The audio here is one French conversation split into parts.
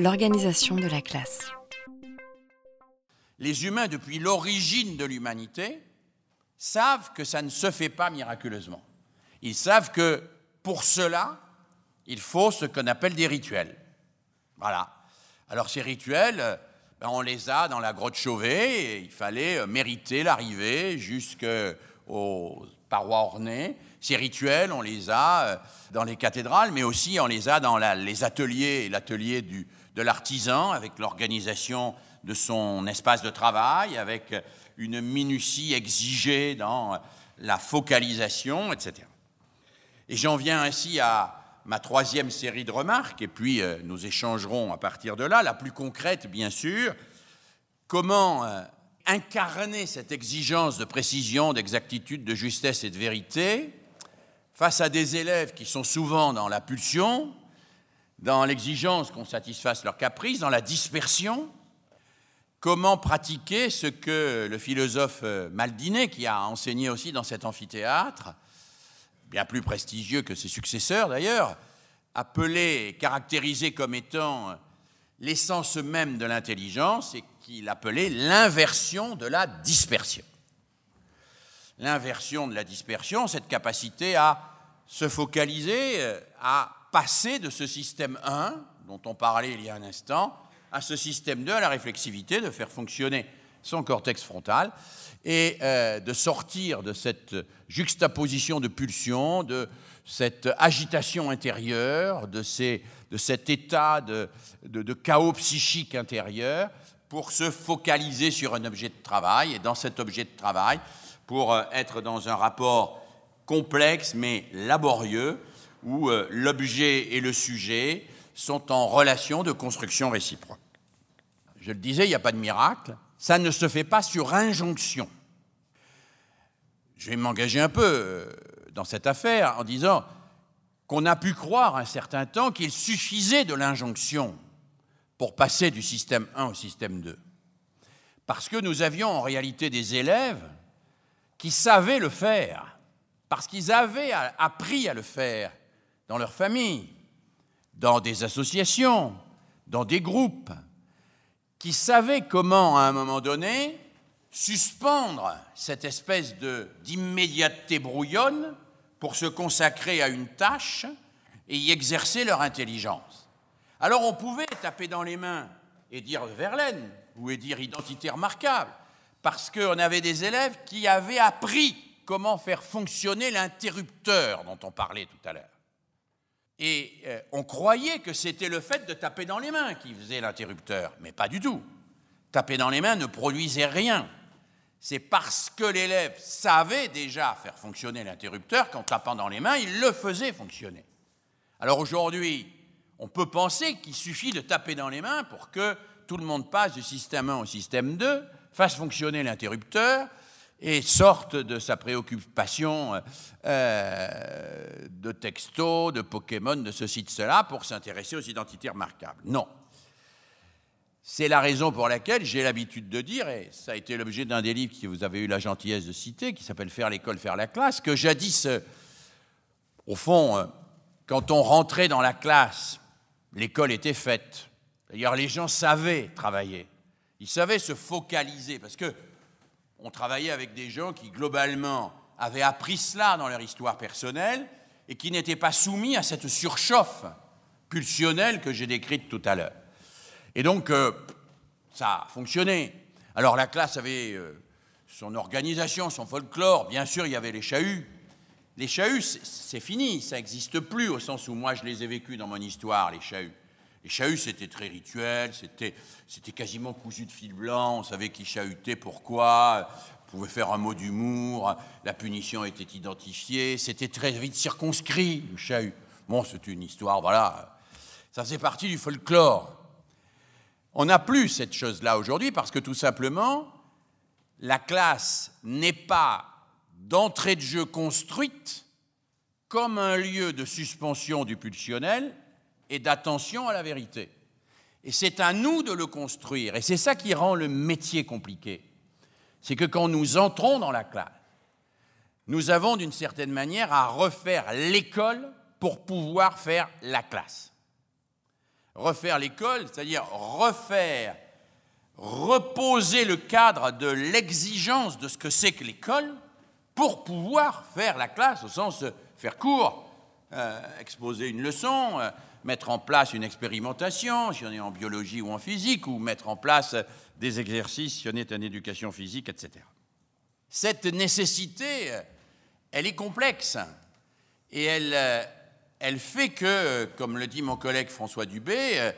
L'organisation de la classe. Les humains, depuis l'origine de l'humanité, savent que ça ne se fait pas miraculeusement. Ils savent que pour cela, il faut ce qu'on appelle des rituels. Voilà. Alors ces rituels, ben, on les a dans la grotte Chauvet, et il fallait mériter l'arrivée jusqu'aux parois ornées. Ces rituels, on les a euh, dans les cathédrales, mais aussi on les a dans les ateliers, l'atelier de l'artisan, avec l'organisation de son espace de travail, avec une minutie exigée dans la focalisation, etc. Et j'en viens ainsi à ma troisième série de remarques, et puis euh, nous échangerons à partir de là, la plus concrète bien sûr, comment euh, incarner cette exigence de précision, d'exactitude, de justesse et de vérité face à des élèves qui sont souvent dans la pulsion, dans l'exigence qu'on satisfasse leurs caprices, dans la dispersion, Comment pratiquer ce que le philosophe euh, Maldiné, qui a enseigné aussi dans cet amphithéâtre, bien plus prestigieux que ses successeurs d'ailleurs, appelé et caractérisé comme étant l'essence même de l'intelligence et qu'il appelait l'inversion de la dispersion. L'inversion de la dispersion, cette capacité à se focaliser, euh, à passer de ce système 1 dont on parlait il y a un instant à ce système 2, à la réflexivité, de faire fonctionner son cortex frontal et euh, de sortir de cette juxtaposition de pulsions, de cette agitation intérieure, de, cet état de, de, chaos psychique intérieur pour se focaliser sur un objet de travail et dans cet objet de travail pour euh, être dans un rapport complexe mais laborieux où euh, l'objet et le sujet sont en relation de construction réciproque. Je le disais, il n'y a pas de miracle. Ça ne se fait pas sur injonction. Je vais m'engager un peu euh, dans cette affaire en disant qu'on a pu croire un certain temps qu'il suffisait de l'injonction pour passer du système 1 au système 2. Parce que nous avions en réalité des élèves qui savaient le faire, parce qu'ils avaient appris à le faire dans leur famille, dans des associations, dans des groupes, qui savaient comment, à un moment donné, suspendre cette espèce d'immédiateté brouillonne pour se consacrer à une tâche et y exercer leur intelligence. Alors on pouvait taper dans les mains et dire Verlaine, ou dire identité remarquable, parce qu'on avait des élèves qui avaient appris comment faire fonctionner l'interrupteur dont on parlait tout à l'heure. Et euh, on croyait que c'était le fait de taper dans les mains qui faisait l'interrupteur, mais pas du tout. Taper dans les mains ne produisait rien. C'est parce que l'élève savait déjà faire fonctionner l'interrupteur qu'en tapant dans les mains, il le faisait fonctionner. Alors aujourd'hui, on peut penser qu'il suffit de taper dans les mains pour que tout le monde passe du système 1 au système 2, fasse fonctionner l'interrupteur, et sorte de sa préoccupation euh, de textos, de Pokémon, de ceci, de cela, pour s'intéresser aux identités remarquables. Non. C'est la raison pour laquelle j'ai l'habitude de dire, et ça a été l'objet d'un des livres que vous avez eu la gentillesse de citer, qui s'appelle Faire l'école, faire la classe, que jadis, euh, au fond, euh, quand on rentrait dans la classe, l'école était faite. D'ailleurs, les gens savaient travailler. Ils savaient se focaliser, parce que on travaillait avec des gens qui, globalement, avaient appris cela dans leur histoire personnelle et qui n'étaient pas soumis à cette surchauffe pulsionnelle que j'ai décrite tout à l'heure. Et donc, euh, ça a fonctionné. Alors, la classe avait euh, son organisation, son folklore. Bien sûr, il y avait les chahuts. Les chahuts, c'est fini, ça n'existe plus au sens où moi je les ai vécus dans mon histoire, les chahuts. Les chahuts, c'était très rituel, c'était, quasiment cousu de fil blanc, on savait qui chahutait, pourquoi, on pouvait faire un mot d'humour, la punition était identifiée, c'était très vite circonscrit, le chahut. Bon, c'est une histoire, voilà, ça faisait partie du folklore. On n'a plus cette chose-là aujourd'hui parce que tout simplement, la classe n'est pas d'entrée de jeu construite comme un lieu de suspension du pulsionnel, et d'attention à la vérité. Et c'est à nous de le construire. Et c'est ça qui rend le métier compliqué. C'est que quand nous entrons dans la classe, nous avons d'une certaine manière à refaire l'école pour pouvoir faire la classe. Refaire l'école, c'est-à-dire refaire, reposer le cadre de l'exigence de ce que c'est que l'école pour pouvoir faire la classe, au sens faire cours, euh, exposer une leçon, euh, mettre en place une expérimentation, si on est en biologie ou en physique, ou mettre en place des exercices si on est en éducation physique, etc. Cette nécessité, elle est complexe et elle, elle fait que, comme le dit mon collègue François Dubé,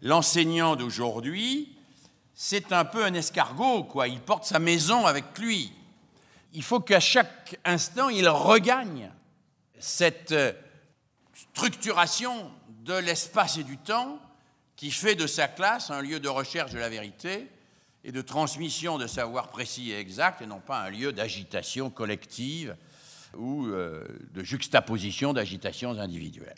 l'enseignant d'aujourd'hui, c'est un peu un escargot, quoi. Il porte sa maison avec lui. Il faut qu'à chaque instant, il regagne cette structuration de l'espace et du temps qui fait de sa classe un lieu de recherche de la vérité et de transmission de savoir précis et exact, et non pas un lieu d'agitation collective ou euh, de juxtaposition d'agitations individuelles.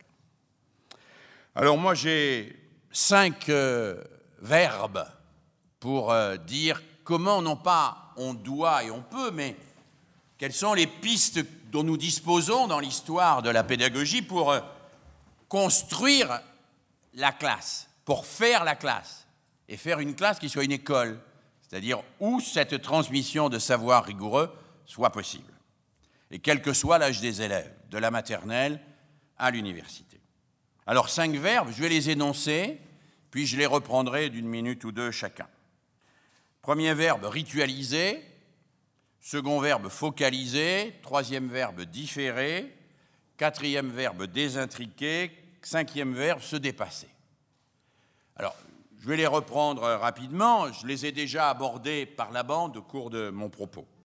Alors moi j'ai cinq euh, verbes pour euh, dire comment non pas on doit et on peut, mais quelles sont les pistes dont nous disposons dans l'histoire de la pédagogie pour construire la classe, pour faire la classe, et faire une classe qui soit une école, c'est-à-dire où cette transmission de savoir rigoureux soit possible, et quel que soit l'âge des élèves, de la maternelle à l'université. Alors cinq verbes, je vais les énoncer, puis je les reprendrai d'une minute ou deux chacun. Premier verbe, ritualiser. Second verbe, focaliser. Troisième verbe, différer. Quatrième verbe, désintriquer. Cinquième verbe, se dépasser. Alors, je vais les reprendre rapidement. Je les ai déjà abordés par la bande au cours de mon propos.